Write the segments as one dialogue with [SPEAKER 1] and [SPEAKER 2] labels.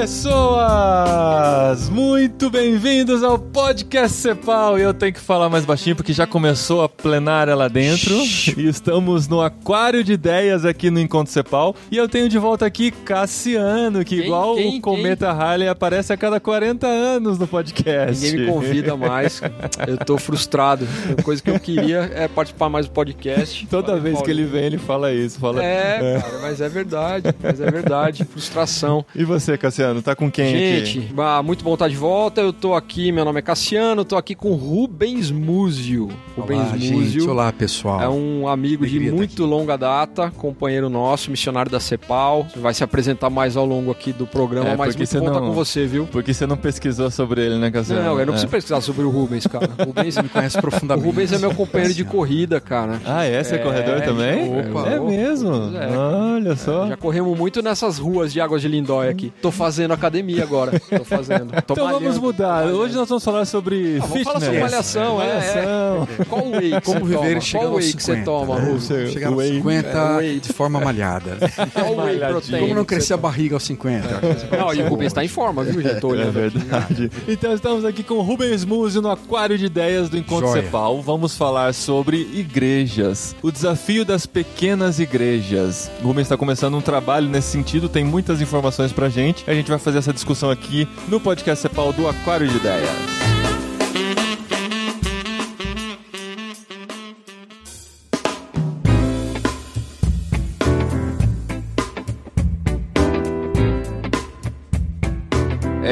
[SPEAKER 1] pessoas! Muito bem-vindos ao Podcast Cepal. E eu tenho que falar mais baixinho porque já começou a plenária lá dentro. E estamos no aquário de ideias aqui no Encontro Cepal. E eu tenho de volta aqui Cassiano, que
[SPEAKER 2] Quem,
[SPEAKER 1] igual
[SPEAKER 2] quem,
[SPEAKER 1] o Cometa Harley aparece a cada 40 anos no podcast.
[SPEAKER 2] Ninguém me convida mais. Eu tô frustrado. A coisa que eu queria é participar mais do podcast.
[SPEAKER 1] Toda vez que ele vem, ele fala isso. Fala...
[SPEAKER 2] É, cara, mas é verdade. Mas é verdade. Frustração.
[SPEAKER 1] E você, Cassiano, tá com quem aqui?
[SPEAKER 2] Gente, ah, muito bom estar de volta. Eu tô aqui, meu nome é Cassiano, tô aqui com Rubens Múzio. Rubens
[SPEAKER 3] Olá, gente.
[SPEAKER 2] Múzio.
[SPEAKER 3] Olá, pessoal.
[SPEAKER 2] É um amigo de
[SPEAKER 3] Alegria tá
[SPEAKER 2] muito longa data, companheiro nosso, missionário da CEPAL. Vai se apresentar mais ao longo aqui do programa,
[SPEAKER 1] É,
[SPEAKER 2] mas muito bom estar
[SPEAKER 1] não-
[SPEAKER 2] com você, viu?
[SPEAKER 1] Porque você não pesquisou sobre ele, né, Cassiano?
[SPEAKER 2] Não, eu não
[SPEAKER 1] É.
[SPEAKER 2] preciso pesquisar sobre o Rubens, cara. O Rubens,
[SPEAKER 3] me conhece
[SPEAKER 2] o
[SPEAKER 3] profundamente.
[SPEAKER 2] Rubens é meu companheiro de corrida, cara.
[SPEAKER 1] Ah, é? Você é,
[SPEAKER 2] É,
[SPEAKER 1] corredor também?
[SPEAKER 2] opa,
[SPEAKER 1] é mesmo?
[SPEAKER 2] É.
[SPEAKER 1] Olha só.
[SPEAKER 2] Já corremos muito nessas ruas de Águas de Lindóia aqui. Tô fazendo academia agora. Tô fazendo. Tô
[SPEAKER 1] Então vamos
[SPEAKER 2] malhando,
[SPEAKER 1] mudar.
[SPEAKER 2] tô malhando.
[SPEAKER 1] Hoje nós vamos falar sobre
[SPEAKER 2] Ah, vamos
[SPEAKER 1] fitness.
[SPEAKER 2] falar sobre malhação, é, é.
[SPEAKER 1] Malhação.
[SPEAKER 2] Qual whey que
[SPEAKER 3] Como
[SPEAKER 2] você
[SPEAKER 3] viver
[SPEAKER 2] toma?
[SPEAKER 3] e chegar
[SPEAKER 2] Qual whey que você
[SPEAKER 3] 50,
[SPEAKER 2] toma? Rubens?
[SPEAKER 1] Você-
[SPEAKER 3] Chegar aos
[SPEAKER 1] whey.
[SPEAKER 3] 50
[SPEAKER 2] É, whey.
[SPEAKER 3] de forma malhada.
[SPEAKER 2] Qual whey
[SPEAKER 1] Malhadinho.
[SPEAKER 2] protein?
[SPEAKER 3] Como não crescer a barriga aos 50?
[SPEAKER 2] Não, e o Rubens tá em forma, viu, gente? Tô
[SPEAKER 1] É
[SPEAKER 2] olhando aqui.
[SPEAKER 1] verdade. Então estamos aqui com o Rubens Múzio no Aquário de Ideias do Encontro
[SPEAKER 3] Joia.
[SPEAKER 1] Cepal. Vamos falar sobre igrejas. O desafio das pequenas igrejas. O Rubens está começando um trabalho nesse sentido, tem muitas informações pra gente. A gente vai fazer essa discussão aqui no podcast Cepal do Aquário de Ideias.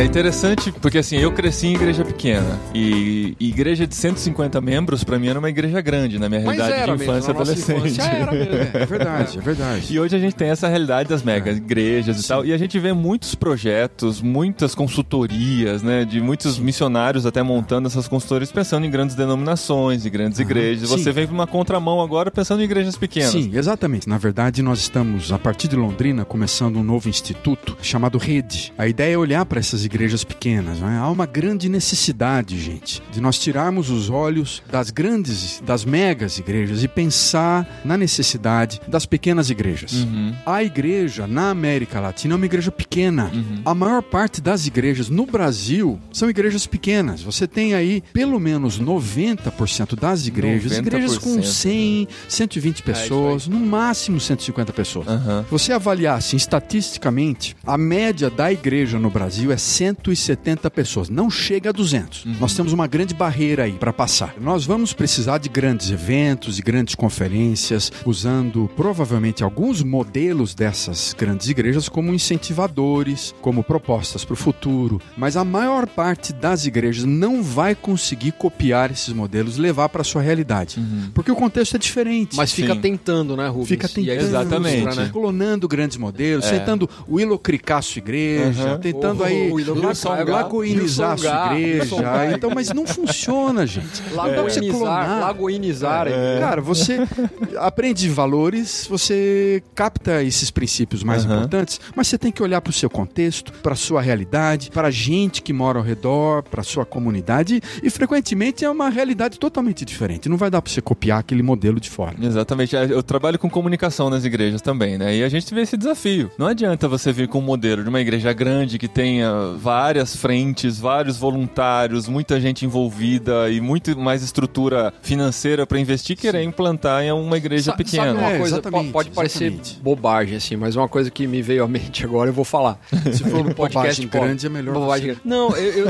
[SPEAKER 1] Interessante porque assim, eu cresci em igreja pequena e igreja de 150 membros pra mim era uma igreja grande na minha
[SPEAKER 2] Mas
[SPEAKER 1] realidade de infância e adolescente.
[SPEAKER 2] infância era mesmo.
[SPEAKER 3] É verdade, é verdade.
[SPEAKER 1] E hoje a gente tem essa realidade das mega igrejas e tal, e a gente vê muitos projetos, muitas consultorias, né, de muitos missionários até montando essas consultorias pensando em grandes denominações, em grandes igrejas.
[SPEAKER 3] sim.
[SPEAKER 1] Você vem pra uma contramão agora pensando em igrejas pequenas.
[SPEAKER 3] Sim, exatamente. Na verdade, nós estamos, a partir de Londrina, começando um novo instituto chamado Rede. A ideia é olhar para essas igrejas pequenas. não é? Há uma grande necessidade, gente, de nós tirarmos os olhos das grandes, das megas igrejas e pensar na necessidade das pequenas igrejas.
[SPEAKER 1] Uhum.
[SPEAKER 3] A igreja na América Latina é uma igreja pequena.
[SPEAKER 1] Uhum.
[SPEAKER 3] A maior parte das igrejas no Brasil são igrejas pequenas. Você tem aí pelo menos 90% das igrejas,
[SPEAKER 1] 90%,
[SPEAKER 3] igrejas com 100, 120 pessoas, no máximo 150 pessoas. Se você avaliar assim, estatisticamente, a média da igreja no Brasil é 170 pessoas, não chega a 200. Nós temos uma grande barreira aí para passar. Nós vamos precisar de grandes eventos e grandes conferências, usando provavelmente alguns modelos dessas grandes igrejas como incentivadores, como propostas para o futuro, mas a maior parte das igrejas não vai conseguir copiar esses modelos levar para sua realidade, porque o contexto é diferente.
[SPEAKER 2] Mas fica
[SPEAKER 1] Sim.
[SPEAKER 2] tentando, né, Rubens?
[SPEAKER 3] Fica
[SPEAKER 2] E
[SPEAKER 3] tentando,
[SPEAKER 1] Exatamente.
[SPEAKER 2] frustra, né?
[SPEAKER 3] clonando grandes modelos,
[SPEAKER 1] É.
[SPEAKER 3] tentando Willow cricar sua igreja,
[SPEAKER 1] Aham.
[SPEAKER 3] tentando
[SPEAKER 2] O-
[SPEAKER 3] aí
[SPEAKER 2] o
[SPEAKER 3] lagoinizar a igreja. Então, mas não funciona, gente.
[SPEAKER 2] Lagoinizar, lagoinizar.
[SPEAKER 1] É.
[SPEAKER 3] Cara, você aprende valores, você capta esses princípios mais
[SPEAKER 1] Aham.
[SPEAKER 3] importantes, mas você tem que olhar para o seu contexto, para a sua realidade, para a gente que mora ao redor, para a sua comunidade, e frequentemente é uma realidade totalmente diferente. Não vai dar para você copiar aquele modelo de fora.
[SPEAKER 1] Exatamente. É, Eu trabalho com comunicação nas igrejas também, né? E a gente vê esse desafio. Não adianta você vir com um modelo de uma igreja grande que tenha várias frentes, vários voluntários, muita gente envolvida e muito mais estrutura financeira para investir e querer implantar em uma igreja
[SPEAKER 2] Sa-
[SPEAKER 1] pequena.
[SPEAKER 2] Sabe uma
[SPEAKER 3] É,
[SPEAKER 2] coisa,
[SPEAKER 3] exatamente,
[SPEAKER 2] po- pode parecer
[SPEAKER 3] exatamente.
[SPEAKER 2] bobagem, assim, mas uma coisa que me veio à mente agora, eu vou falar.
[SPEAKER 3] Se for
[SPEAKER 2] No
[SPEAKER 3] uma
[SPEAKER 2] podcast,
[SPEAKER 3] bobagem grande, é melhor
[SPEAKER 2] bobagem. Não, eu, eu,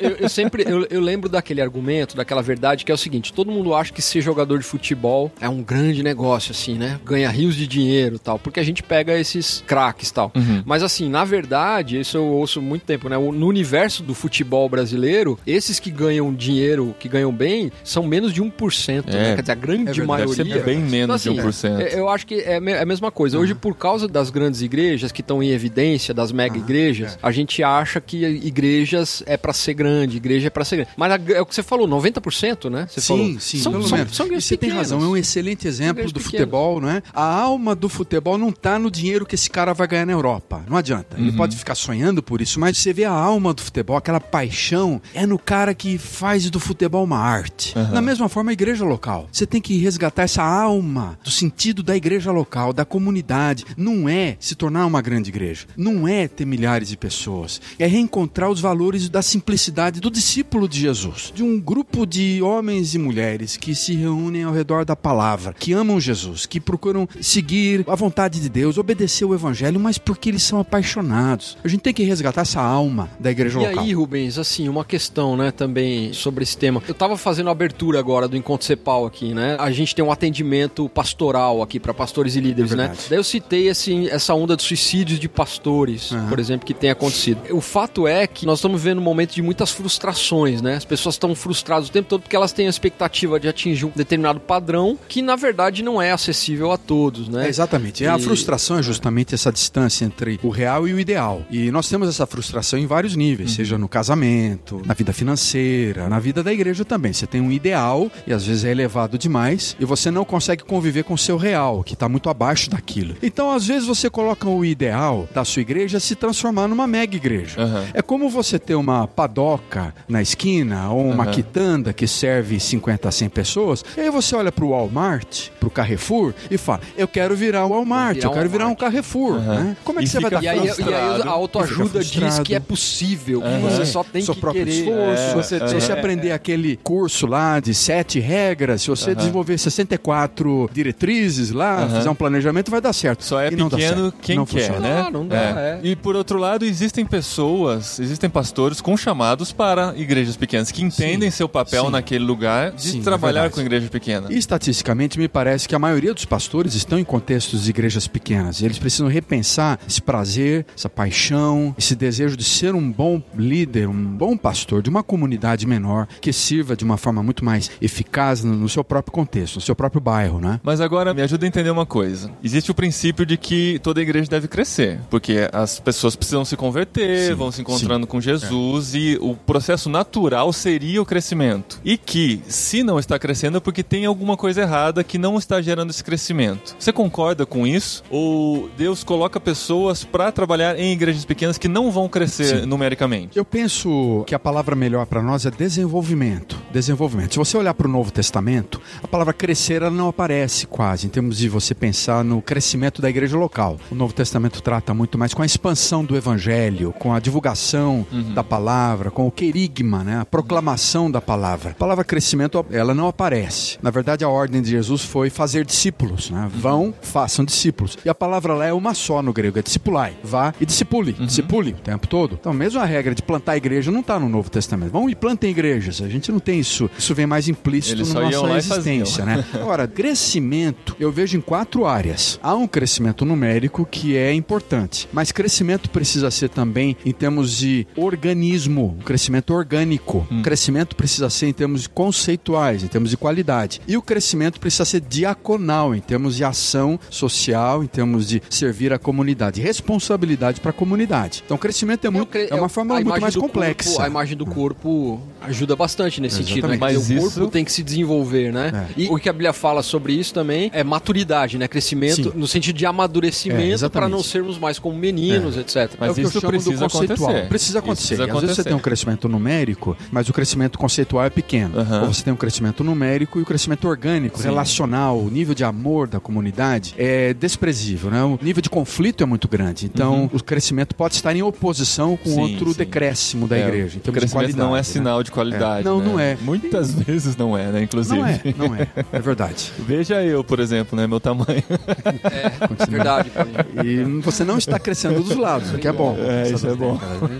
[SPEAKER 2] eu, eu- sempre, eu, eu lembro daquele argumento, daquela verdade, que é o seguinte, todo mundo acha que ser jogador de futebol é um grande negócio, assim, né? Ganha rios de dinheiro e tal, porque a gente pega esses craques e tal.
[SPEAKER 1] Uhum.
[SPEAKER 2] Mas assim, na verdade, isso eu ouço muito tempo, né? No universo do futebol brasileiro, esses que ganham dinheiro, que ganham bem, são menos de 1%,
[SPEAKER 1] É,
[SPEAKER 2] né? Quer dizer, a grande
[SPEAKER 3] verdade,
[SPEAKER 2] maioria...
[SPEAKER 1] Deve ser bem menos
[SPEAKER 2] Então,
[SPEAKER 1] de
[SPEAKER 2] assim,
[SPEAKER 1] 1%.
[SPEAKER 2] é, Eu acho que é é a mesma coisa. Hoje, por causa das grandes igrejas que estão em evidência, das mega igrejas, a gente acha que igrejas é pra ser grande, igreja é pra ser grande. Mas a- é o que você falou, 90%, né? Você falou.
[SPEAKER 3] Sim, sim,
[SPEAKER 2] são,
[SPEAKER 3] pelo
[SPEAKER 2] são,
[SPEAKER 3] menos.
[SPEAKER 2] são
[SPEAKER 3] E
[SPEAKER 2] igrejas
[SPEAKER 3] você tem razão, é um excelente exemplo do
[SPEAKER 2] pequenas.
[SPEAKER 3] futebol, não é? A alma do futebol não está no dinheiro que esse cara vai ganhar na Europa. Não adianta. Ele pode ficar sonhando por isso, mas você vê vê a alma do futebol, aquela paixão, é no cara que faz do futebol uma arte. Uhum. Da mesma forma, a igreja local. Você tem que resgatar essa alma do sentido da igreja local, da comunidade. Não é se tornar uma grande igreja. Não é ter milhares de pessoas. É reencontrar os valores da simplicidade do discípulo de Jesus. De um grupo de homens e mulheres que se reúnem ao redor da palavra, que amam Jesus, que procuram seguir a vontade de Deus, obedecer o evangelho, mas porque eles são apaixonados. A gente tem que resgatar essa alma da igreja
[SPEAKER 2] e
[SPEAKER 3] local.
[SPEAKER 2] E aí, Rubens, assim, uma questão, né, também sobre esse tema. Eu tava fazendo a abertura agora do Encontro Cepal aqui, né? A gente tem um atendimento pastoral aqui para pastores e líderes, é né? Daí eu citei assim, essa onda de suicídios de pastores, uhum. por exemplo, que tem acontecido. O fato é que nós estamos vivendo um momento de muitas frustrações, né? As pessoas estão frustradas o tempo todo porque elas têm a expectativa de atingir um determinado padrão que, na verdade, não é acessível a todos, né?
[SPEAKER 3] É, exatamente. E... A frustração é justamente essa distância entre o real e o ideal. E nós temos essa frustração em vários níveis, uhum. seja no casamento, na vida financeira, na vida da igreja também. Você tem um ideal e às vezes é elevado demais e você não consegue conviver com o seu real, que está muito abaixo daquilo. Então, às vezes você coloca o ideal da sua igreja se transformar numa mega igreja. Uhum. É como você ter uma padoca na esquina ou uma uhum. quitanda que serve 50 a 100 pessoas. E aí você olha para o Walmart, para o Carrefour e fala: Eu quero virar o Walmart, virar eu quero virar um Carrefour. Uhum. Né? Como é que e você vai dar
[SPEAKER 2] e aí, e aí a autoajuda diz que é possível, que você só tem Seu que próprio querer.
[SPEAKER 3] esforço. É. Você, se você aprender aquele curso lá de sete regras, se você desenvolver 64 diretrizes lá, fizer um planejamento, vai dar certo.
[SPEAKER 1] Só é e pequeno quem não quer, funciona. né?
[SPEAKER 2] Não, não dá, é.
[SPEAKER 1] É. E por outro lado, existem pessoas, existem pastores com chamados para igrejas pequenas que entendem sim, seu papel sim. naquele lugar de sim, é trabalhar é com igreja pequena.
[SPEAKER 3] E estatisticamente me parece que a maioria dos pastores estão em contextos de igrejas pequenas. Eles precisam repensar esse prazer, essa paixão, esse desejo de ser um bom líder, um bom pastor de uma comunidade menor que sirva de uma forma muito mais eficaz no, seu próprio contexto, no seu próprio bairro, né?
[SPEAKER 1] Mas agora me ajuda a entender uma coisa. Existe o princípio de que toda igreja deve crescer, porque as pessoas precisam se converter, sim, vão se encontrando sim. com Jesus é. e o processo natural seria o crescimento. E que se não está crescendo é porque tem alguma coisa errada que não está gerando esse crescimento. Você concorda com isso? Ou Deus coloca pessoas para trabalhar em igrejas pequenas que não vão crescer numericamente?
[SPEAKER 3] Eu penso que a palavra melhor para nós é desenvolvimento. Desenvolvimento. Se você olhar para o Novo Testamento, a palavra crescer ela não aparece quase em termos de você pensar no crescimento da igreja local. O Novo Testamento trata muito mais com a expansão do evangelho, com a divulgação uhum. da palavra, com o querigma, né? a proclamação da palavra. A palavra crescimento, ela não aparece. Na verdade, a ordem de Jesus foi fazer discípulos. Né? Uhum. Vão, façam discípulos. E a palavra lá é uma só no grego, é discipulai. Vá e discipule. Uhum. Discipule o tempo todo. Então, mesmo a regra de plantar igreja não está no Novo Testamento. Vão e plantem igrejas. A gente não tem isso. Isso vem mais implícito Eles na nossa existência. Né? Agora, crescimento eu vejo em quatro áreas. Há um crescimento numérico que é importante, mas crescimento precisa ser também em termos de organismo, um crescimento orgânico. Hum. Crescimento precisa ser em termos conceituais, em termos de qualidade. E o crescimento precisa ser diaconal, em termos de ação social, em termos de servir a comunidade, responsabilidade para a comunidade. Então, crescimento é, muito, é uma forma muito mais complexa.
[SPEAKER 2] Corpo, a imagem do corpo ajuda bastante nesse Exatamente. sentido, né? Mas o corpo tem que se desenvolver, né? É. E o que a Bíblia fala sobre isso também é maturidade, né? Crescimento Sim. no sentido de amadurecimento é, para não sermos mais como meninos, é. etc.
[SPEAKER 3] Mas é isso precisa acontecer. Precisa acontecer. Precisa Às vezes você tem um crescimento numérico, mas o crescimento conceitual é pequeno. Uhum. Ou você tem um crescimento numérico e o crescimento orgânico, Sim. relacional, o nível de amor da comunidade é desprezível, né? O nível de conflito é muito grande. Então, uhum. o crescimento pode estar em oposição com sim, outro sim. decréscimo da é, igreja.
[SPEAKER 1] Então, o crescimento não é né? sinal de qualidade.
[SPEAKER 3] É. Não,
[SPEAKER 1] né?
[SPEAKER 3] não é.
[SPEAKER 1] Muitas vezes não é, né? Inclusive.
[SPEAKER 3] Não é, não é. É verdade.
[SPEAKER 1] Veja eu, por exemplo, né? Meu tamanho.
[SPEAKER 2] É, verdade.
[SPEAKER 3] E você não está crescendo dos lados, o que é bom.
[SPEAKER 1] É, isso é bom.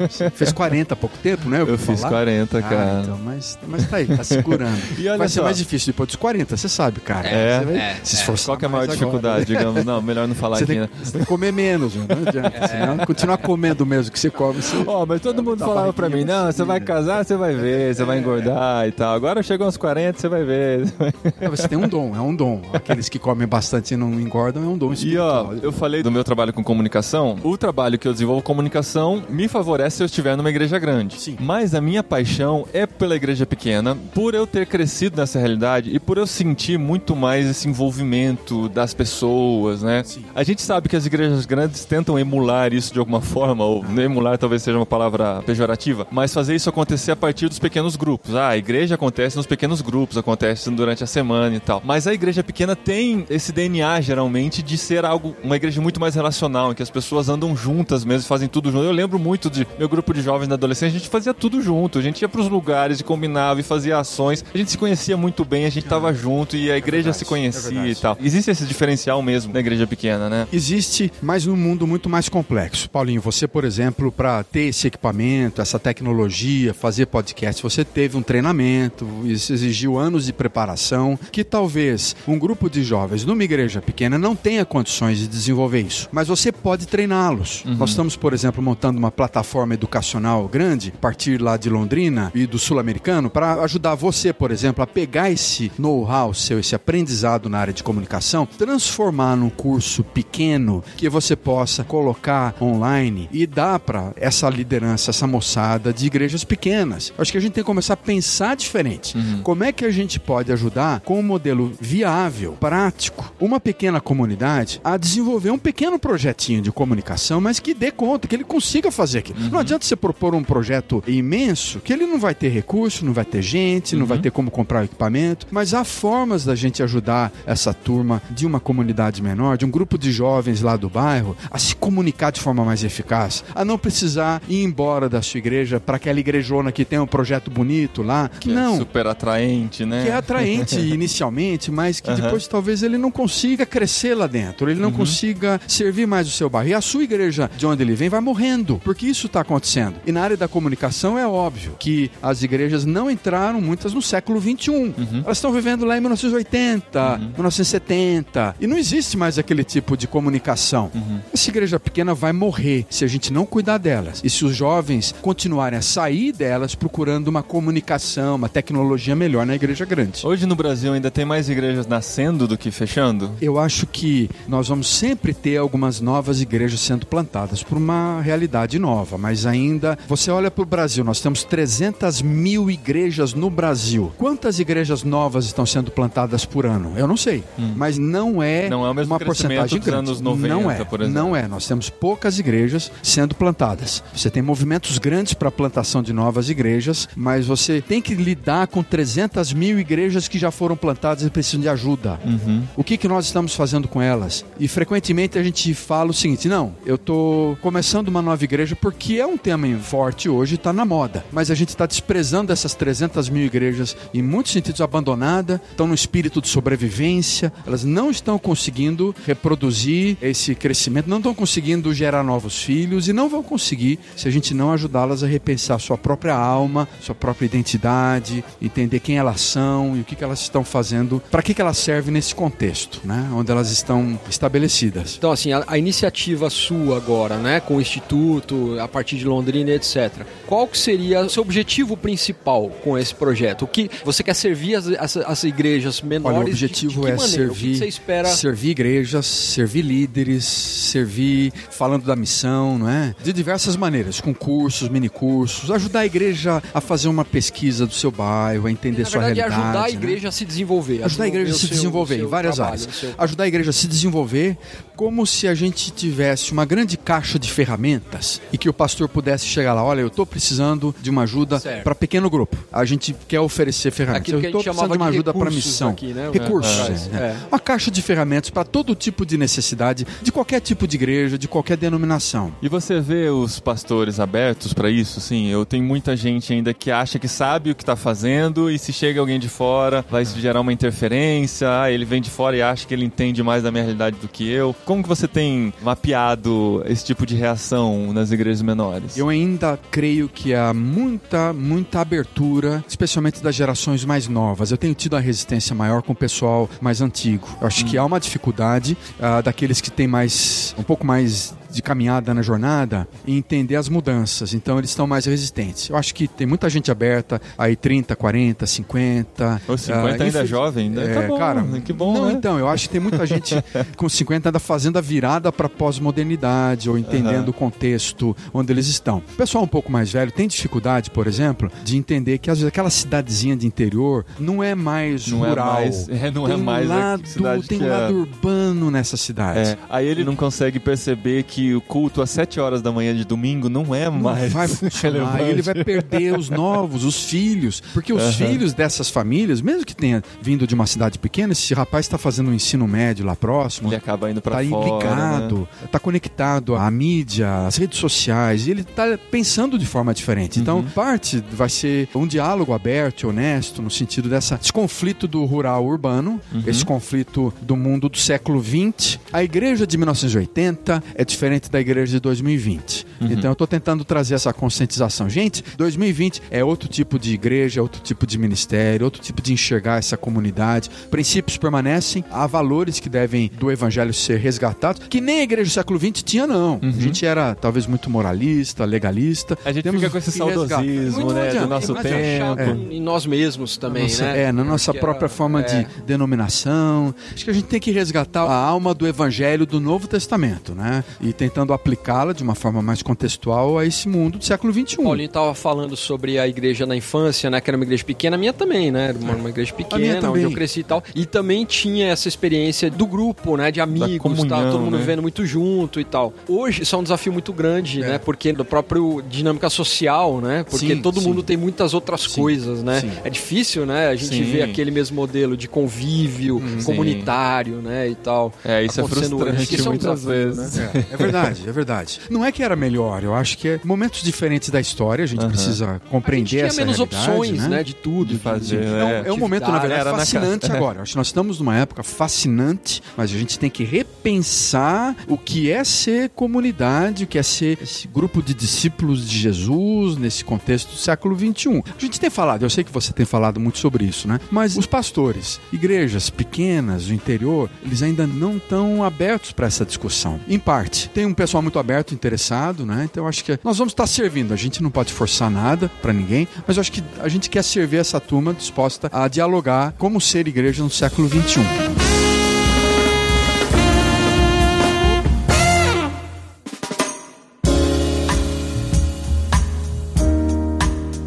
[SPEAKER 3] Você fez 40 há pouco tempo, né?
[SPEAKER 1] Eu, eu fiz 40, ah, cara.
[SPEAKER 3] Então, mas, mas tá aí, tá segurando. vai ser mais difícil depois dos 40, você sabe, cara.
[SPEAKER 1] É,
[SPEAKER 3] você
[SPEAKER 1] é, se esforçar. Qual que é a maior dificuldade, agora. digamos? Não, melhor não falar
[SPEAKER 3] você
[SPEAKER 1] aqui,
[SPEAKER 3] tem,
[SPEAKER 1] né?
[SPEAKER 3] Você tem que comer menos, não adianta. É. Senão, continuar comendo mesmo que você come.
[SPEAKER 1] Ó, oh, mas todo mundo falava pra mim, não, você vai casar, você vai ver. Ver, você vai engordar e tal. Agora chegou aos 40, você vai ver.
[SPEAKER 3] É, você tem um dom, é um dom. Aqueles que comem bastante e não engordam é um dom espiritual.
[SPEAKER 1] E ó, eu falei do meu trabalho com comunicação. O trabalho que eu desenvolvo comunicação me favorece se eu estiver numa igreja grande.
[SPEAKER 3] Sim.
[SPEAKER 1] Mas a minha paixão é pela igreja pequena, por eu ter crescido nessa realidade e por eu sentir muito mais esse envolvimento das pessoas, né?
[SPEAKER 3] Sim.
[SPEAKER 1] A gente sabe que as igrejas grandes tentam emular isso de alguma forma, ou emular talvez seja uma palavra pejorativa, mas fazer isso acontecer a partir dos pequenos grupos. Ah, a igreja acontece nos pequenos grupos, acontece durante a semana e tal. Mas a igreja pequena tem esse DNA, geralmente, de ser algo, uma igreja muito mais relacional, em que as pessoas andam juntas mesmo, fazem tudo junto. Eu lembro muito de meu grupo de jovens na adolescência, a gente fazia tudo junto, a gente ia pros lugares e combinava e fazia ações. A gente se conhecia muito bem, a gente tava junto e a igreja
[SPEAKER 3] verdade,
[SPEAKER 1] se
[SPEAKER 3] é
[SPEAKER 1] conhecia
[SPEAKER 3] verdade.
[SPEAKER 1] e tal. Existe esse diferencial mesmo na igreja pequena, né?
[SPEAKER 3] Existe, mas num mundo muito mais complexo. Paulinho, você, por exemplo, para ter esse equipamento, essa tecnologia, fazer podcast, você teve um treinamento, isso exigiu anos de preparação, que talvez um grupo de jovens numa igreja pequena não tenha condições de desenvolver isso. Mas você pode treiná-los. Nós estamos, por exemplo, montando uma plataforma educacional grande, a partir lá de Londrina e do sul-americano, para ajudar você, por exemplo, a pegar esse know-how seu, esse aprendizado na área de comunicação, transformar num curso pequeno que você possa colocar online e dar para essa liderança, essa moçada de igrejas pequenas. Acho que a gente tem que começar a pensar diferente. Como é que a gente pode ajudar com um modelo viável, prático, uma pequena comunidade a desenvolver um pequeno projetinho de comunicação, mas que dê conta, que ele consiga fazer aquilo. Não adianta você propor um projeto imenso que ele não vai ter recurso, não vai ter gente, não vai ter como comprar o equipamento, mas há formas da gente ajudar essa turma de uma comunidade menor, de um grupo de jovens lá do bairro, a se comunicar de forma mais eficaz, a não precisar ir embora da sua igreja para aquela igrejona que tem um projeto bonito lá, que
[SPEAKER 1] Que
[SPEAKER 3] não,
[SPEAKER 1] É super atraente, né?
[SPEAKER 3] que é atraente inicialmente, mas que depois talvez ele não consiga crescer lá dentro, ele não consiga servir mais o seu bairro. E a sua igreja, de onde ele vem, vai morrendo, porque isso está acontecendo. E na área da comunicação é óbvio que as igrejas não entraram muitas no século XXI. Elas estão vivendo lá em 1980, 1970, e não existe mais aquele tipo de comunicação. Essa igreja pequena vai morrer se a gente não cuidar delas. E se os jovens continuarem a sair delas procurando uma comunicação, uma tecnologia melhor na igreja grande.
[SPEAKER 1] Hoje no Brasil ainda tem mais igrejas nascendo do que fechando?
[SPEAKER 3] Eu acho que nós vamos sempre ter algumas novas igrejas sendo plantadas por uma realidade nova, mas ainda você olha para o Brasil, nós temos 300 mil igrejas no Brasil. Quantas igrejas novas estão sendo plantadas por ano? Eu não sei, mas não é,
[SPEAKER 1] Não é
[SPEAKER 3] uma porcentagem
[SPEAKER 1] dos
[SPEAKER 3] grande.
[SPEAKER 1] anos 90,
[SPEAKER 3] não é,
[SPEAKER 1] por exemplo.
[SPEAKER 3] não é. Nós temos poucas igrejas sendo plantadas. Você tem movimentos grandes para a plantação de novas igrejas, mas você tem que lidar com 300 mil igrejas que já foram plantadas e precisam de ajuda.
[SPEAKER 1] Uhum.
[SPEAKER 3] O que, que nós estamos fazendo com elas? E frequentemente a gente fala o seguinte: não, eu estou começando uma nova igreja porque é um tema forte hoje, está na moda. Mas a gente está desprezando essas 300 mil igrejas, em muitos sentidos abandonadas, estão no espírito de sobrevivência, elas não estão conseguindo reproduzir esse crescimento, não estão conseguindo gerar novos filhos e não vão conseguir se a gente não ajudá-las a repensar sua própria alma, sua própria identidade, entender quem elas são e o que, que elas estão fazendo, para que, que elas servem nesse contexto, né? Onde elas estão estabelecidas.
[SPEAKER 2] Então, assim, a, a iniciativa sua agora, né, com o Instituto, a partir de Londrina, etc. Qual que seria o seu objetivo principal com esse projeto? O que você quer servir as, as, as igrejas menores?
[SPEAKER 3] Olha, o
[SPEAKER 2] de-
[SPEAKER 3] objetivo
[SPEAKER 2] de, que
[SPEAKER 3] é
[SPEAKER 2] maneira?
[SPEAKER 3] Servir,
[SPEAKER 2] você espera?
[SPEAKER 3] servir igrejas, servir líderes, servir falando da missão, não é? De diversas maneiras, com cursos, minicursos, ajudar a igreja a fazer uma pesquisa do seu bairro, a entender
[SPEAKER 2] Na
[SPEAKER 3] sua
[SPEAKER 2] verdade, é
[SPEAKER 3] realidade.
[SPEAKER 2] ajudar a
[SPEAKER 3] né?
[SPEAKER 2] igreja a se desenvolver.
[SPEAKER 3] Ajudar a igreja a se
[SPEAKER 2] seu-
[SPEAKER 3] desenvolver em várias
[SPEAKER 2] trabalho,
[SPEAKER 3] áreas.
[SPEAKER 2] seu-
[SPEAKER 3] Ajudar a igreja a se desenvolver como se a gente tivesse uma grande caixa de ferramentas e que o pastor pudesse chegar lá, olha, eu estou precisando de uma ajuda para pequeno grupo. A gente quer oferecer ferramentas.
[SPEAKER 2] Aquilo
[SPEAKER 3] eu
[SPEAKER 2] gente
[SPEAKER 3] precisando de uma
[SPEAKER 2] de
[SPEAKER 3] ajuda para missão.
[SPEAKER 2] aqui, né?
[SPEAKER 3] Recursos.
[SPEAKER 2] É,
[SPEAKER 3] é.
[SPEAKER 2] é.
[SPEAKER 3] Uma caixa de ferramentas para todo tipo de necessidade, de qualquer tipo de igreja, de qualquer denominação.
[SPEAKER 1] E você vê os pastores abertos pra isso? Sim, eu tenho muita gente ainda que acha que sabe o que tá fazendo e se chega alguém de fora vai gerar uma interferência, ah, ele vem de fora e acha que ele entende mais da minha realidade do que eu. Como que você tem mapeado esse tipo de reação nas igrejas menores?
[SPEAKER 3] Eu ainda creio que há muita, muita abertura, especialmente das gerações mais novas. Eu tenho tido a resistência maior com o pessoal mais antigo. Eu acho que há uma dificuldade ah, daqueles que têm mais, um pouco mais de caminhada na jornada e entender as mudanças. Então eles estão mais resistentes. Eu acho que tem muita gente aberta, aí 30, 40, 50.
[SPEAKER 1] O 50 uh, ainda é jovem, né?
[SPEAKER 3] É, tá bom, cara, que bom. Não, né? então, eu acho que tem muita gente com 50 ainda fazendo a virada para pós-modernidade ou entendendo uhum. o contexto onde eles estão. O pessoal um pouco mais velho tem dificuldade, por exemplo, de entender que às vezes aquela cidadezinha de interior não é mais não é rural.
[SPEAKER 1] É mais, é, não
[SPEAKER 3] tem
[SPEAKER 1] é mais
[SPEAKER 3] lado, Tem um lado é... urbano nessa cidade. É.
[SPEAKER 1] Aí ele não consegue perceber que o culto às 7 horas da manhã de domingo não é mais.
[SPEAKER 3] Não vai funcionar. ele vai perder os novos, os filhos. Porque os uhum. filhos dessas famílias, mesmo que tenha vindo de uma cidade pequena, esse rapaz está fazendo um ensino médio lá próximo.
[SPEAKER 1] Ele acaba indo para
[SPEAKER 3] tá
[SPEAKER 1] fora.
[SPEAKER 3] Está ligado, está né? conectado à mídia, às redes sociais. E ele está pensando de forma diferente. Então, uhum. parte vai ser um diálogo aberto e honesto no sentido dessa, desse conflito do rural urbano, uhum. esse conflito do mundo do século XX. A igreja de 1980 é diferente da igreja de 2020. Uhum. Então eu estou tentando trazer essa conscientização. Gente, 2020 é outro tipo de igreja, outro tipo de ministério, outro tipo de enxergar essa comunidade. Princípios permanecem, há valores que devem do evangelho ser resgatados, que nem a igreja do século XX tinha, não. Uhum. A gente era talvez muito moralista, legalista.
[SPEAKER 1] A gente Temos fica com esse saudosismo, né, do nosso tempo. É.
[SPEAKER 2] Em nós mesmos também,
[SPEAKER 3] nossa,
[SPEAKER 2] né?
[SPEAKER 3] É, na nossa Porque própria era, forma é. de denominação. Acho que a gente tem que resgatar a alma do evangelho do Novo Testamento, né? E tentando aplicá-la de uma forma mais contextual a esse mundo do século XXI.
[SPEAKER 2] Paulinho estava falando sobre a igreja na infância, né? Que era uma igreja pequena, a minha também, né? Era uma, uma igreja pequena, onde eu cresci e tal. E também tinha essa experiência do grupo, né? De amigos, comunhão, tá? todo mundo né? vivendo muito junto e tal. Hoje isso é um desafio muito grande, é. né? Porque do próprio dinâmica social, né? Porque sim, todo sim. mundo tem muitas outras sim, coisas, né? É difícil, né? A gente vê aquele mesmo modelo de convívio hum, comunitário, né? E tal.
[SPEAKER 1] É, isso é frustrante isso é um muitas desafio, vezes.
[SPEAKER 3] Né? É, é verdade, é verdade. Não é que era melhor, eu acho que é momentos diferentes da história, a gente precisa compreender a gente tinha menos
[SPEAKER 2] opções,
[SPEAKER 3] né?
[SPEAKER 2] né? De tudo. De
[SPEAKER 3] fazer. É, é um momento, na verdade, fascinante na... agora. Acho que nós estamos numa época fascinante, mas a gente tem que repensar o que é ser comunidade, o que é ser esse grupo de discípulos de Jesus nesse contexto do século XXI. A gente tem falado, eu sei que você tem falado muito sobre isso, né? Mas os pastores, igrejas pequenas do interior, eles ainda não estão abertos para essa discussão. Em parte, tem um pessoal muito aberto, interessado, né? Então eu acho que nós vamos estar servindo. A gente não pode forçar nada para ninguém, mas eu acho que a gente quer servir essa turma disposta a dialogar como ser igreja no século XXI.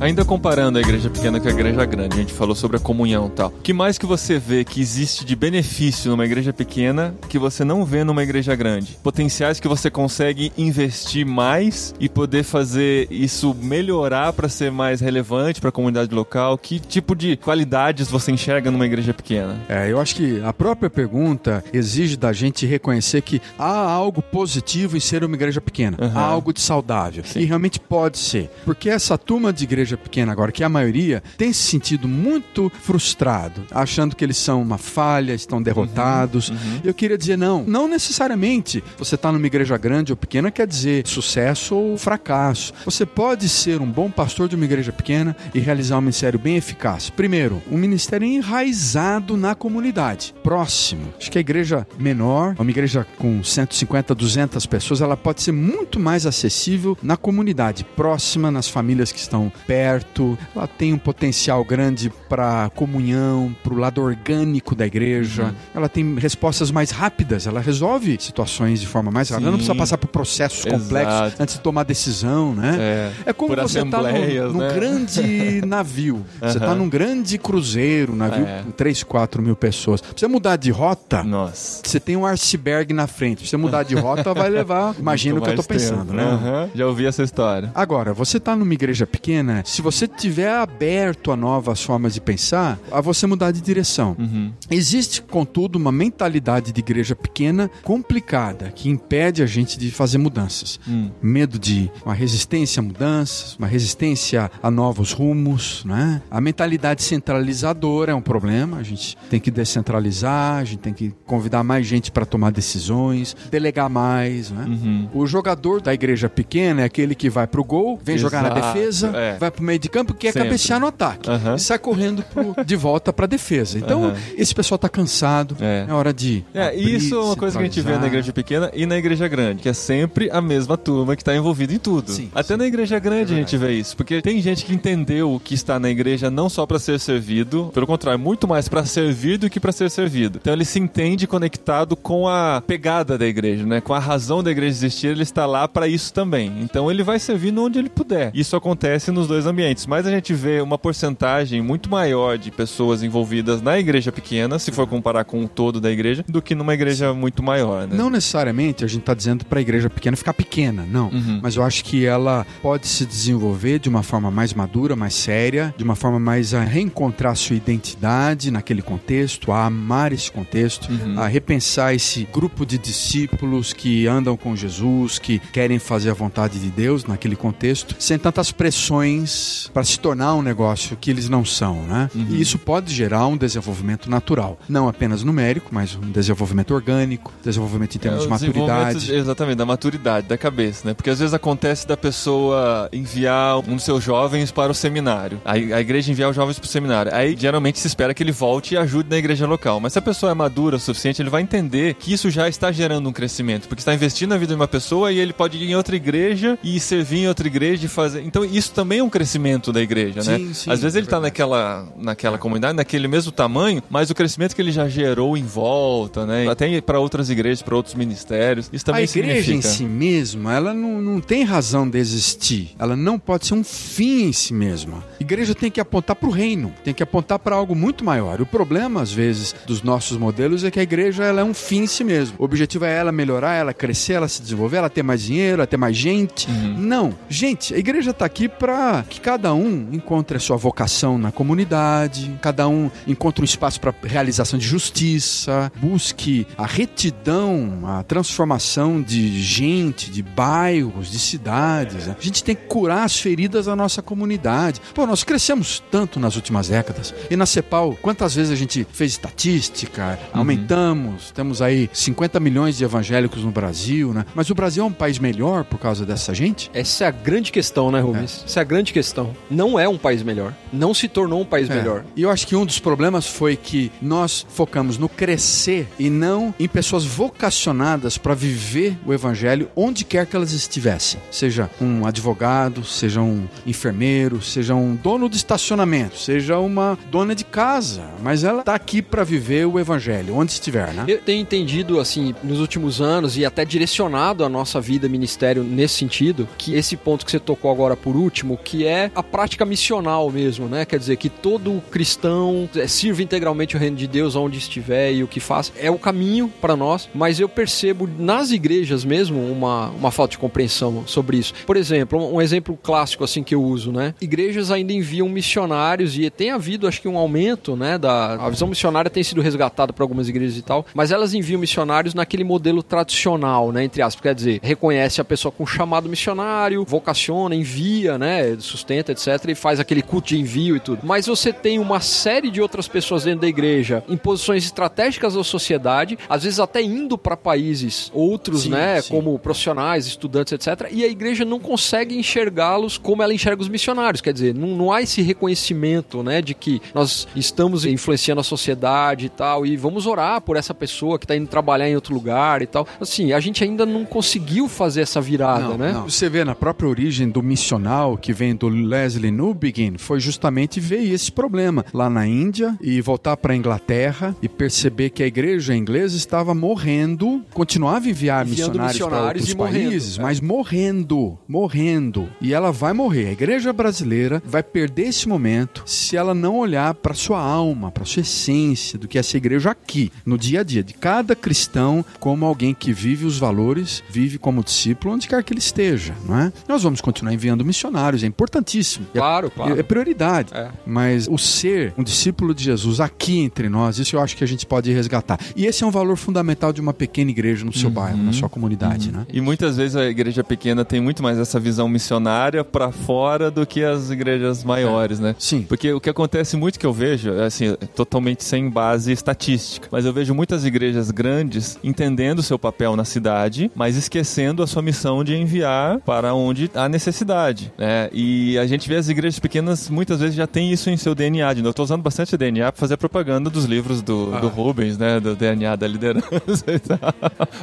[SPEAKER 1] Ainda comparando a igreja pequena com a igreja grande, a gente falou sobre a comunhão e tal. O que mais que você vê que existe de benefício numa igreja pequena que você não vê numa igreja grande? Potenciais que você consegue investir mais e poder fazer isso melhorar para ser mais relevante para a comunidade local? Que tipo de qualidades você enxerga numa igreja pequena?
[SPEAKER 3] É, eu acho que a própria pergunta exige da gente reconhecer que há algo positivo em ser uma igreja pequena, uhum. há algo de saudável. Sim. E realmente pode ser. Porque essa turma de igreja igreja pequena agora, que a maioria tem se sentido muito frustrado, achando que eles são uma falha, estão derrotados. Uhum, uhum. Eu queria dizer, não, não necessariamente você está numa igreja grande ou pequena quer dizer sucesso ou fracasso. Você pode ser um bom pastor de uma igreja pequena e realizar um ministério bem eficaz. Primeiro, um ministério enraizado na comunidade, próximo. Acho que a igreja menor, uma igreja com 150, 200 pessoas, ela pode ser muito mais acessível na comunidade, próxima, nas famílias que estão perto perto, ela tem um potencial grande para comunhão, para o lado orgânico da igreja. Uhum. Ela tem respostas mais rápidas, ela resolve situações de forma mais rápida. Ela não precisa passar por processos Exato. complexos antes de tomar decisão, né?
[SPEAKER 1] É,
[SPEAKER 3] é como você está num,
[SPEAKER 1] né?
[SPEAKER 3] grande navio, você está num grande cruzeiro, navio é. com 3, 4 mil pessoas. Precisa mudar de rota,
[SPEAKER 1] Nossa.
[SPEAKER 3] você tem um iceberg na frente. Você mudar de rota vai levar, imagina o que eu estou pensando, né?
[SPEAKER 1] Uhum. Já ouvi essa história.
[SPEAKER 3] Agora, você está numa igreja pequena, se você tiver aberto a novas formas de pensar, a você mudar de direção. Uhum. Existe, contudo, uma mentalidade de igreja pequena complicada que impede a gente de fazer mudanças. Hum. Medo de uma resistência a mudanças, uma resistência a novos rumos, né? A mentalidade centralizadora é um problema. A gente tem que descentralizar, a gente tem que convidar mais gente para tomar decisões, delegar mais, né? Uhum. O jogador da igreja pequena é aquele que vai pro gol, vem Exato. jogar na defesa, é. vai pro pro meio de campo, quer
[SPEAKER 1] Sempre.
[SPEAKER 3] cabecear no ataque.
[SPEAKER 1] Aham.
[SPEAKER 3] E sai correndo pro- de volta pra defesa. Então,
[SPEAKER 1] Aham.
[SPEAKER 3] esse pessoal tá cansado.
[SPEAKER 1] É.
[SPEAKER 3] É, hora de.
[SPEAKER 1] É,
[SPEAKER 3] abrir,
[SPEAKER 1] isso é uma coisa que a gente vê na igreja pequena e na igreja grande, que é sempre a mesma turma que está envolvida em tudo.
[SPEAKER 3] Sim,
[SPEAKER 1] Até
[SPEAKER 3] sim.
[SPEAKER 1] na igreja grande
[SPEAKER 3] É
[SPEAKER 1] a gente vê isso, porque tem gente que entendeu que está na igreja não só para ser servido, pelo contrário, muito mais para servir do que para ser servido. Então ele se entende conectado com a pegada da igreja, né? Com a razão da igreja existir, ele está lá para isso também. Então ele vai servindo onde ele puder. Isso acontece nos dois ambientes, mas a gente vê uma porcentagem muito maior de pessoas envolvidas na igreja pequena, se for comparar com o todo da igreja, do que numa igreja muito maior, né?
[SPEAKER 3] Não necessariamente a gente está dizendo para a igreja pequena ficar pequena, não.
[SPEAKER 1] Uhum.
[SPEAKER 3] Mas eu acho que ela pode se desenvolver de uma forma mais madura, mais séria, de uma forma mais a reencontrar sua identidade naquele contexto, a amar esse contexto,
[SPEAKER 1] Uhum.
[SPEAKER 3] a repensar esse grupo de discípulos que andam com Jesus, que querem fazer a vontade de Deus naquele contexto, sem tantas pressões para se tornar um negócio que eles não são, né?
[SPEAKER 1] Uhum.
[SPEAKER 3] E isso pode gerar um desenvolvimento natural, não apenas numérico, mas um desenvolvimento orgânico, desenvolvimento em termos
[SPEAKER 1] É,
[SPEAKER 3] de maturidade.
[SPEAKER 1] Exatamente, da maturidade, da cabeça, né? Porque às vezes acontece da pessoa enviar um dos seus jovens para o seminário. A, a igreja enviar os jovens para o seminário. Aí geralmente se espera que ele volte e ajude na igreja local. Mas se a pessoa é madura o suficiente, ele vai entender que isso já está gerando um crescimento. Porque está investindo na vida de uma pessoa e ele pode ir em outra igreja e servir em outra igreja e fazer. Então isso também é um crescimento da igreja, né?
[SPEAKER 3] Sim, sim,
[SPEAKER 1] Às vezes ele
[SPEAKER 3] é
[SPEAKER 1] está
[SPEAKER 3] verdade.
[SPEAKER 1] naquela, naquela comunidade, naquele mesmo tamanho, mas o crescimento que ele já gerou em volta, né? Até para outras igrejas, para outros ministérios. Isso também
[SPEAKER 3] a igreja
[SPEAKER 1] significa.
[SPEAKER 3] em si mesma, ela não, não tem razão de existir. Ela não pode ser um fim em si mesma. A igreja tem que apontar para o reino, tem que apontar para algo muito maior. O problema, às vezes, dos nossos modelos é que a igreja ela é um fim em si mesmo. O objetivo é ela melhorar, ela crescer, ela se desenvolver, ela ter mais dinheiro, ela ter mais gente.
[SPEAKER 1] Uhum.
[SPEAKER 3] Não. Gente, a igreja está aqui para que cada um encontre a sua vocação na comunidade, cada um encontre um espaço para realização de justiça, busque a retidão, a transformação de gente, de bairros, de cidades. né? A gente tem que curar as feridas da nossa comunidade. Pô, nós crescemos tanto nas últimas décadas. E na CEPAL, quantas vezes a gente fez estatística, aumentamos, temos aí 50 milhões de evangélicos no Brasil, né? Mas o Brasil é um país melhor por causa dessa gente?
[SPEAKER 2] Essa é a grande questão, né, Rubens? Essa é a grande questão. Não é um país melhor. Não se tornou um país
[SPEAKER 3] É.
[SPEAKER 2] melhor.
[SPEAKER 3] E eu acho que um dos problemas foi que nós focamos no crescer e não em pessoas vocacionadas para viver o evangelho onde quer que elas estivessem. Seja um advogado, seja um enfermeiro, seja um dono de estacionamento, seja uma dona de casa, mas ela está aqui para viver o evangelho onde estiver, né?
[SPEAKER 2] Eu tenho entendido, assim, nos últimos anos e até direcionado a nossa vida ministério nesse sentido, que esse ponto que você tocou agora por último, que é a prática missional mesmo, né? Quer dizer, que todo cristão eh, sirva integralmente o reino de Deus onde estiver e o que faz. É o caminho para nós, mas eu percebo nas igrejas mesmo uma, uma falta de compreensão sobre isso. Por exemplo, um, exemplo clássico assim que eu uso, né? Igrejas ainda enviam missionários e tem havido, acho que um aumento, né, da a visão missionária tem sido resgatada por algumas igrejas e tal, mas elas enviam missionários naquele modelo tradicional, né, entre aspas, quer dizer, reconhece a pessoa com chamado missionário, vocaciona, envia, né, sustenta, etc, e faz aquele culto de envio e tudo. Mas você tem uma série de outras pessoas dentro da igreja em posições estratégicas da sociedade, às vezes até indo para países outros,
[SPEAKER 3] Sim,
[SPEAKER 2] né,
[SPEAKER 3] sim.
[SPEAKER 2] como profissionais, estudantes, etc, e a igreja não consegue enxergá-los como ela enxerga os missionários, quer dizer, não, não há esse reconhecimento, né, de que nós estamos influenciando a sociedade e tal, e vamos orar por essa pessoa que está indo trabalhar em outro lugar e tal. Assim, a gente ainda não conseguiu fazer essa virada,
[SPEAKER 3] Não,
[SPEAKER 2] né?
[SPEAKER 3] não. Você vê na própria origem do missional que vem do Leslie Newbegin foi justamente ver esse problema lá na Índia e voltar para a Inglaterra e perceber que a igreja inglesa estava morrendo, continuava a enviar
[SPEAKER 2] Enviando
[SPEAKER 3] missionários para
[SPEAKER 2] missionários
[SPEAKER 3] outros
[SPEAKER 2] morrendo,
[SPEAKER 3] países,
[SPEAKER 2] é.
[SPEAKER 3] mas morrendo, morrendo. E ela vai morrer. A igreja brasileira vai perder esse momento se ela não olhar para sua alma, para sua essência do que é essa igreja aqui, no dia a dia de cada cristão, como alguém que vive os valores, vive como discípulo onde quer que ele esteja, não é? Nós vamos continuar enviando missionários, é importantíssimo. É-
[SPEAKER 2] Claro, claro.
[SPEAKER 3] É prioridade.
[SPEAKER 2] É.
[SPEAKER 3] Mas o ser um discípulo de Jesus aqui entre nós, isso eu acho que a gente pode resgatar. E esse é um valor fundamental de uma pequena igreja no seu bairro, na sua comunidade, né?
[SPEAKER 1] E muitas vezes a igreja pequena tem muito mais essa visão missionária pra fora do que as igrejas maiores, né?
[SPEAKER 3] Sim.
[SPEAKER 1] Porque o que acontece muito que eu vejo, é assim, totalmente sem base estatística, mas eu vejo muitas igrejas grandes entendendo o seu papel na cidade, mas esquecendo a sua missão de enviar para onde há necessidade, né? E E a gente vê as igrejas pequenas, muitas vezes já tem isso em seu DNA. Eu estou usando bastante DNA para fazer propaganda dos livros do, ah. do Rubens, né? Do DNA da liderança.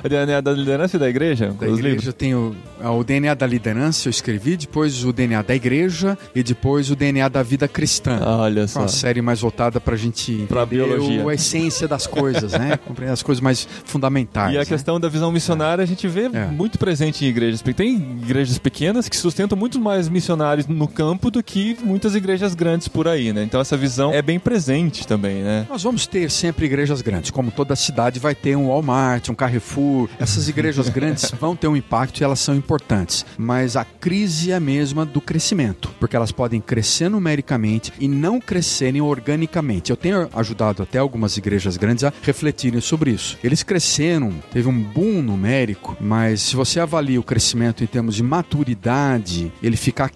[SPEAKER 1] o DNA da liderança e da igreja?
[SPEAKER 3] Da igreja livros. tem o, o DNA da liderança, eu escrevi, depois o DNA da igreja e depois o DNA da vida cristã.
[SPEAKER 1] Olha só.
[SPEAKER 3] Uma série mais voltada para a gente
[SPEAKER 1] pra biologia.
[SPEAKER 3] a essência das coisas, né? Compreender as coisas mais fundamentais.
[SPEAKER 1] E a
[SPEAKER 3] né?
[SPEAKER 1] questão da visão missionária a gente vê é. muito presente em igrejas. Tem igrejas pequenas que sustentam muito mais missionários no campo do que muitas igrejas grandes por aí, né? Então essa visão é bem presente também, né?
[SPEAKER 3] Nós vamos ter sempre igrejas grandes, como toda cidade vai ter um Walmart, um Carrefour. Essas igrejas grandes vão ter um impacto e elas são importantes. Mas a crise é a mesma do crescimento, porque elas podem crescer numericamente e não crescerem organicamente. Eu tenho ajudado até algumas igrejas grandes a refletirem sobre isso. Eles cresceram, teve um boom numérico, mas se você avalia o crescimento em termos de maturidade, ele fica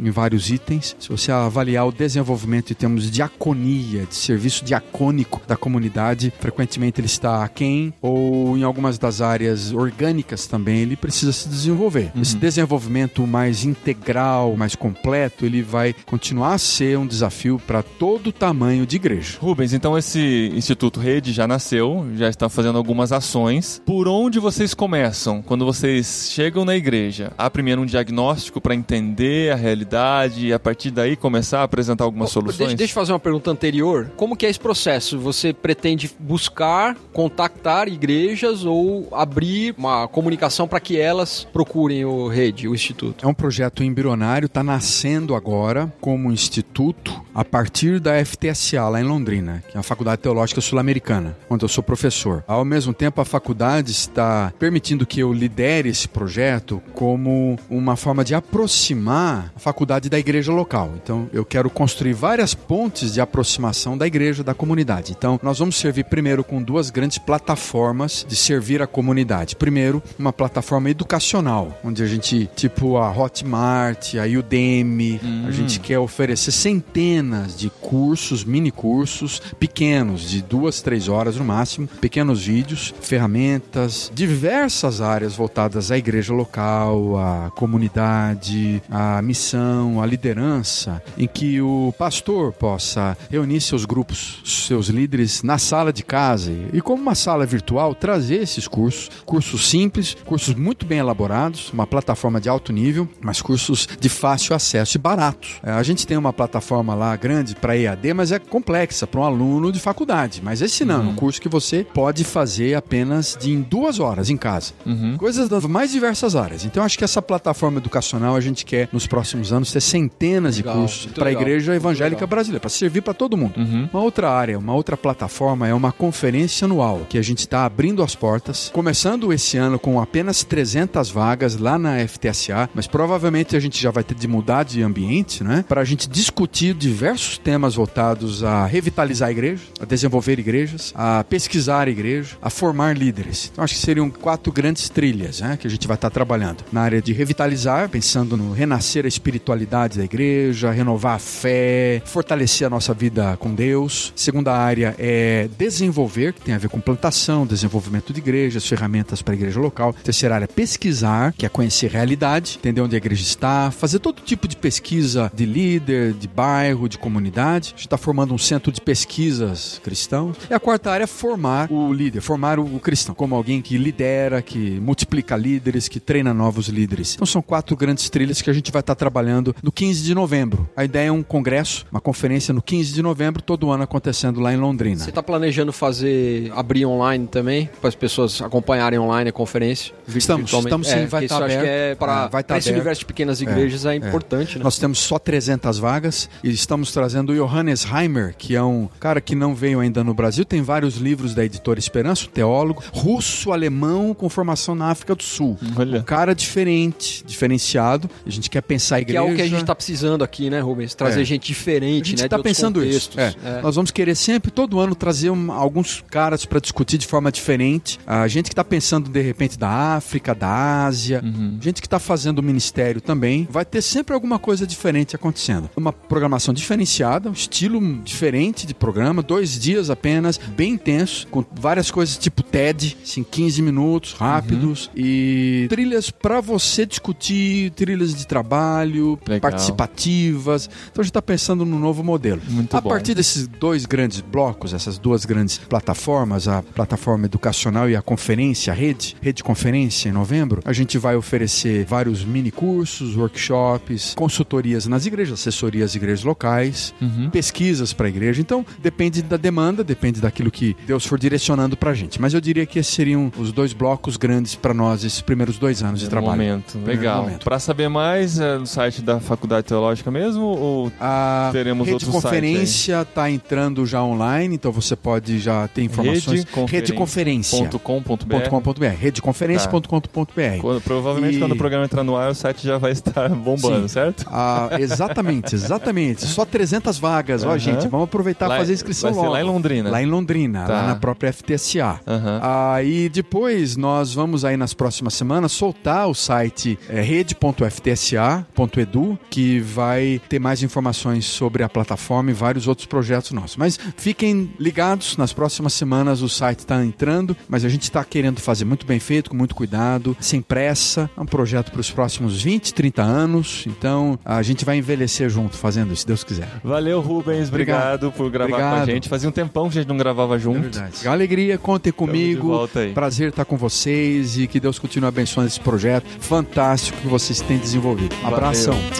[SPEAKER 3] em vários itens. Se você avaliar o desenvolvimento em termos de diaconia, de serviço diacônico da comunidade, frequentemente ele está aquém, ou em algumas das áreas orgânicas também, ele precisa se desenvolver. Uhum. Esse desenvolvimento mais integral, mais completo, ele vai continuar a ser um desafio para todo tamanho de igreja.
[SPEAKER 1] Rubens, então esse Instituto Rede já nasceu, já está fazendo algumas ações. Por onde vocês começam quando vocês chegam na igreja? Há primeiro um diagnóstico para entender a realidade e a partir daí começar a apresentar algumas oh, soluções?
[SPEAKER 2] Deixa, deixa eu fazer uma pergunta anterior. Como que é esse processo? Você pretende buscar, contactar igrejas ou abrir uma comunicação para que elas procurem o Rede, o Instituto?
[SPEAKER 3] É um projeto embrionário, está nascendo agora como instituto a partir da FTSA lá em Londrina, que é a Faculdade Teológica Sul-Americana, onde eu sou professor. Ao mesmo tempo, a faculdade está permitindo que eu lidere esse projeto como uma forma de aproximar a faculdade da igreja local. Então, eu quero construir várias pontes de aproximação da igreja, da comunidade. Então, nós vamos servir primeiro com duas grandes plataformas de servir a comunidade. Primeiro, uma plataforma educacional, onde a gente, tipo a Hotmart, a Udemy, hum. a gente quer oferecer centenas de cursos, mini cursos, pequenos, de duas, três horas no máximo, pequenos vídeos, ferramentas, diversas áreas voltadas à igreja local, à comunidade, à missão, à liderança, em que o pastor possa reunir seus grupos, seus líderes na sala de casa e, como uma sala virtual, trazer esses cursos, cursos simples, cursos muito bem elaborados, uma plataforma de alto nível, mas cursos de fácil acesso e baratos. É, a gente tem uma plataforma lá grande para EAD, mas é complexa para um aluno de faculdade. Mas esse não, uhum. é um uhum. curso que você pode fazer apenas de em duas horas em casa. Uhum. Coisas das mais diversas áreas. Então acho que essa plataforma educacional a gente quer nos próximos anos ter centenas legal, de cursos para a igreja evangélica brasileira, para servir para todo mundo. Uhum. Uma outra área, uma outra plataforma é uma conferência anual que a gente está abrindo as portas, começando esse ano com apenas 300 vagas lá na FTSA, mas provavelmente a gente já vai ter de mudar de ambiente, né? Para a gente discutir diversos temas voltados a revitalizar a igreja, a desenvolver igrejas, a pesquisar a igreja, a formar líderes. Então acho que seriam quatro grandes trilhas, né? Que a gente vai estar tá trabalhando na área de revitalizar, pensando no renascer a espiritualidade da igreja, renovar a fé, fortalecer a nossa vida com Deus. Segunda área é desenvolver, que tem a ver com plantação, desenvolvimento de igrejas, ferramentas para a igreja local. Terceira área é pesquisar, que é conhecer realidade, entender onde a igreja está, fazer todo tipo de pesquisa de líder, de bairro, de comunidade. A gente está formando um centro de pesquisas cristãos. E a quarta área é formar o líder, formar o cristão como alguém que lidera, que multiplica líderes, que treina novos líderes. Então são quatro grandes trilhas que a gente vai estar tá trabalhando no 15 de novembro. A ideia é um congresso, uma conferência no 15 de novembro, todo ano acontecendo lá em Londrina.
[SPEAKER 2] Você está planejando fazer, abrir online também, para as pessoas acompanharem online a conferência?
[SPEAKER 3] Estamos, estamos sim, é,
[SPEAKER 2] vai estar tá aberto. Acho que é para, é, tá esse universo de pequenas é, igrejas é, é importante, né?
[SPEAKER 3] Nós temos só 300 vagas e estamos trazendo o Johannes Heimer, que é um cara que não veio ainda no Brasil, tem vários livros da editora Esperança, teólogo, russo-alemão com formação na África do Sul. Olha. Um cara diferente, diferenciado. A gente quer pensar a igreja.
[SPEAKER 2] É o que a gente está precisando aqui, né, Rubens? Trazer é. gente diferente, a
[SPEAKER 3] gente
[SPEAKER 2] né?
[SPEAKER 3] está pensando contextos. isso. É. É. Nós vamos querer sempre, todo ano, trazer um, alguns caras para discutir de forma diferente. A gente que está pensando, de repente, da África, da Ásia, uhum. gente que está fazendo ministério também. Vai ter sempre alguma coisa diferente acontecendo. Uma programação diferenciada, um estilo diferente de programa, dois dias apenas, bem intenso, com várias coisas tipo TED, assim, 15 minutos, rápidos, uhum. e trilhas para você discutir, trilhas de trabalho,
[SPEAKER 1] Legal.
[SPEAKER 3] participativas. Então a gente está pensando num novo modelo.
[SPEAKER 1] Muito
[SPEAKER 3] a
[SPEAKER 1] bom.
[SPEAKER 3] partir desses dois grandes blocos, essas duas grandes plataformas, a plataforma educacional e a conferência, a rede, rede conferência em novembro, a gente vai oferecer vários mini cursos, workshops, consultorias nas igrejas, assessorias às igrejas locais,
[SPEAKER 1] Uhum.
[SPEAKER 3] pesquisas para a igreja. Então, depende da demanda, depende daquilo que Deus for direcionando para a gente. Mas eu diria que esses seriam os dois blocos grandes para nós, esses primeiros dois anos de trabalho.
[SPEAKER 1] momento.
[SPEAKER 3] Primeiro
[SPEAKER 1] Legal. Pra saber mais, é no site da Faculdade Teológica mesmo? Ou
[SPEAKER 3] A
[SPEAKER 1] Teremos
[SPEAKER 3] rede
[SPEAKER 1] outro
[SPEAKER 3] conferência está entrando já online, então você pode já ter informações.
[SPEAKER 1] Rede
[SPEAKER 3] Conferência.
[SPEAKER 1] .com.br?
[SPEAKER 3] .com.br, redeconferência.com.br.
[SPEAKER 1] Quando- provavelmente
[SPEAKER 3] E-
[SPEAKER 1] quando o programa entrar no ar, o site já vai estar bombando,
[SPEAKER 3] Sim.
[SPEAKER 1] certo?
[SPEAKER 3] Ah, exatamente, exatamente. Só 300 vagas. Ó,
[SPEAKER 1] Aham.
[SPEAKER 3] gente, vamos aproveitar e fazer a inscrição
[SPEAKER 1] vai ser
[SPEAKER 3] logo.
[SPEAKER 1] lá em Londrina.
[SPEAKER 3] Lá em Londrina,
[SPEAKER 1] Tá.
[SPEAKER 3] lá na própria FTSA.
[SPEAKER 1] Aham.
[SPEAKER 3] Ah, e depois nós vamos aí nas próximas semanas soltar o site é, rede.ftsa.edu, que vai ter mais informações sobre a plataforma e vários outros projetos nossos. Mas fiquem ligados, nas próximas semanas o site está entrando, mas a gente está querendo fazer muito bem feito, com muito cuidado, sem pressa. É um projeto para os próximos 20, 30 anos. Então a gente vai envelhecer junto fazendo isso, se Deus quiser.
[SPEAKER 1] Valeu, Rubens. Obrigado,
[SPEAKER 3] Obrigado.
[SPEAKER 1] por gravar com
[SPEAKER 3] Obrigado.
[SPEAKER 1] a gente. Fazia um tempão que a gente não gravava junto.
[SPEAKER 3] É verdade. Alegria, contem comigo.
[SPEAKER 1] volta aí.
[SPEAKER 3] Prazer estar com vocês e que Deus continue abençoando esse projeto fantástico que vocês têm desenvolvido. Um
[SPEAKER 1] Valeu.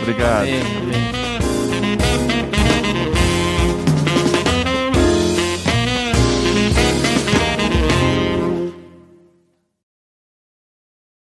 [SPEAKER 1] Obrigado.
[SPEAKER 2] Amém, amém.